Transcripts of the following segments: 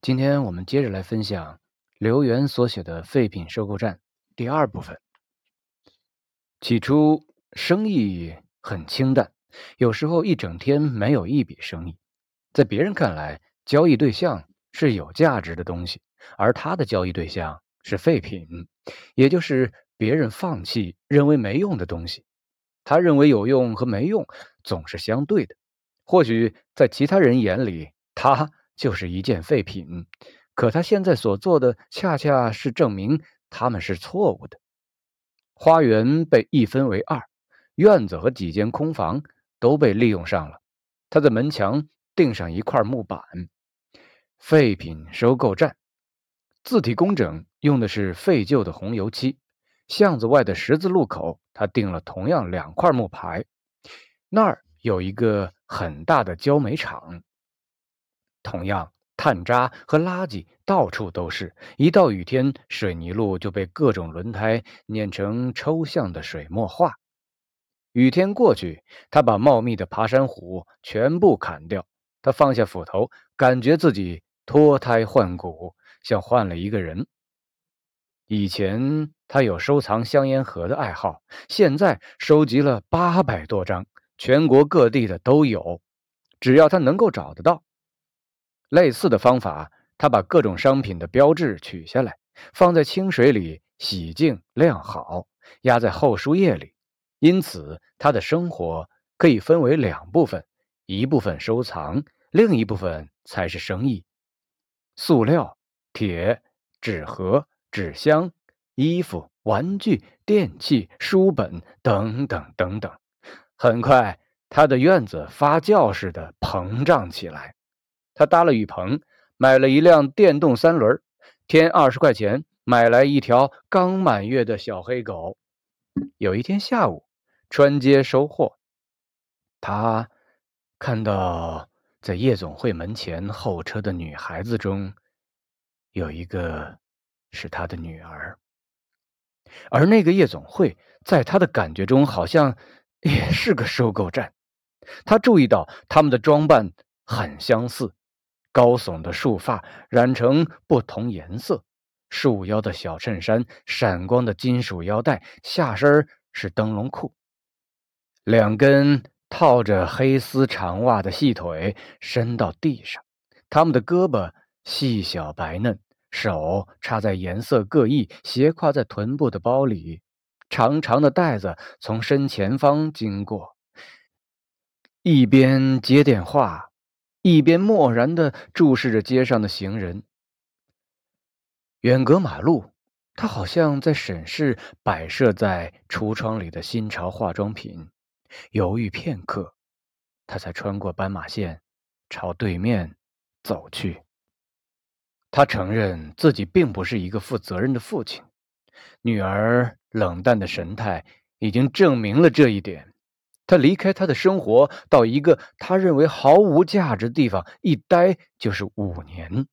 今天我们接着来分享刘源所写的《废品收购站》第二部分。起初生意很清淡，有时候一整天没有一笔生意。在别人看来，交易对象是有价值的东西，而他的交易对象是废品，也就是别人放弃、认为没用的东西。他认为有用和没用总是相对的，或许在其他人眼里，他。就是一件废品，可他现在所做的恰恰是证明他们是错误的。花园被一分为二，院子和几间空房都被利用上了。他在门墙钉上一块木板，“废品收购站”，字体工整，用的是废旧的红油漆。巷子外的十字路口，他钉了同样两块木牌，那儿有一个很大的焦煤厂。同样，碳渣和垃圾到处都是。一到雨天，水泥路就被各种轮胎碾成抽象的水墨画。雨天过去，他把茂密的爬山虎全部砍掉。他放下斧头，感觉自己脱胎换骨，像换了一个人。以前他有收藏香烟盒的爱好，现在收集了八百多张，全国各地的都有，只要他能够找得到。类似的方法，他把各种商品的标志取下来，放在清水里洗净晾好，压在厚书页里。因此，他的生活可以分为两部分：一部分收藏，另一部分才是生意。塑料、铁、纸盒、纸箱、衣服、玩具、电器、书本等等等等。很快，他的院子发酵似的膨胀起来。他搭了雨棚，买了一辆电动三轮，添二十块钱买来一条刚满月的小黑狗。有一天下午，穿街收货，他看到在夜总会门前候车的女孩子中，有一个是他的女儿，而那个夜总会在他的感觉中好像也是个收购站。他注意到他们的装扮很相似。高耸的束发染成不同颜色，束腰的小衬衫，闪光的金属腰带，下身是灯笼裤。两根套着黑丝长袜的细腿伸到地上，他们的胳膊细小白嫩，手插在颜色各异、斜挎在臀部的包里。长长的袋子从身前方经过，一边接电话。一边漠然的注视着街上的行人，远隔马路，他好像在审视摆设在橱窗里的新潮化妆品。犹豫片刻，他才穿过斑马线，朝对面走去。他承认自己并不是一个负责任的父亲，女儿冷淡的神态已经证明了这一点。他离开他的生活，到一个他认为毫无价值的地方，一待就是五年。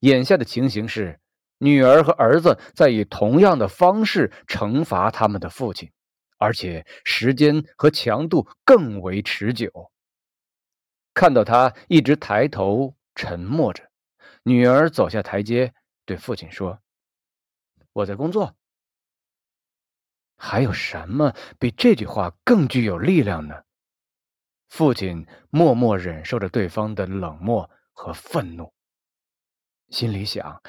眼下的情形是，女儿和儿子在以同样的方式惩罚他们的父亲，而且时间和强度更为持久。看到他一直抬头沉默着，女儿走下台阶，对父亲说：“我在工作。”还有什么比这句话更具有力量呢？父亲默默忍受着对方的冷漠和愤怒，心里想：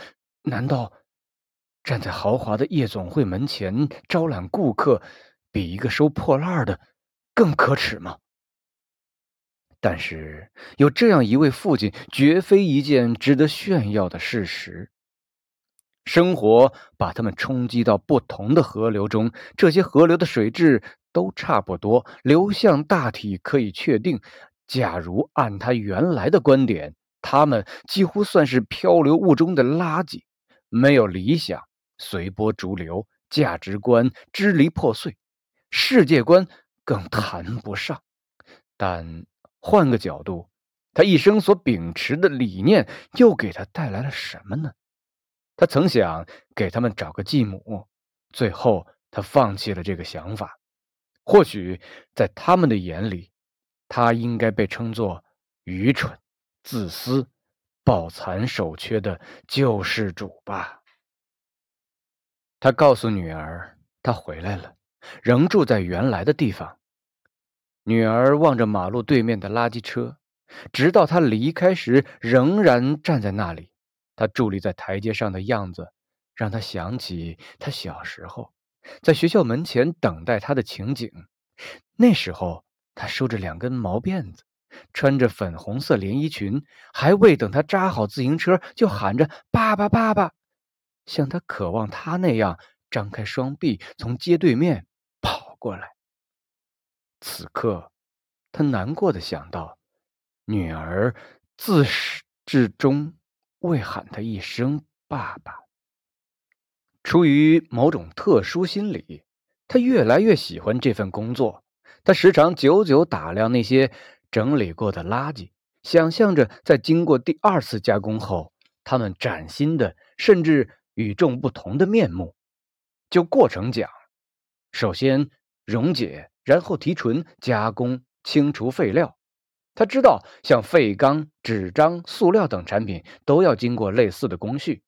难道站在豪华的夜总会门前招揽顾客，比一个收破烂的更可耻吗？但是有这样一位父亲，绝非一件值得炫耀的事实。生活把他们冲击到不同的河流中，这些河流的水质都差不多，流向大体可以确定。假如按他原来的观点，他们几乎算是漂流物中的垃圾，没有理想，随波逐流，价值观支离破碎，世界观更谈不上。但换个角度，他一生所秉持的理念又给他带来了什么呢？他曾想给他们找个继母，最后他放弃了这个想法。或许在他们的眼里，他应该被称作愚蠢、自私、抱残守缺的救世主吧。他告诉女儿，他回来了，仍住在原来的地方。女儿望着马路对面的垃圾车，直到他离开时，仍然站在那里。他伫立在台阶上的样子，让他想起他小时候在学校门前等待他的情景。那时候，他梳着两根毛辫子，穿着粉红色连衣裙，还未等他扎好自行车，就喊着“爸爸，爸爸”。像他渴望他那样张开双臂，从街对面跑过来。此刻，他难过的想到，女儿自始至终未喊他一声“爸爸”。出于某种特殊心理，他越来越喜欢这份工作。他时常久久打量那些整理过的垃圾，想象着在经过第二次加工后，他们崭新的，甚至……与众不同的面目。就过程讲，首先溶解，然后提纯、加工、清除废料。他知道，像废钢、纸张、塑料等产品都要经过类似的工序。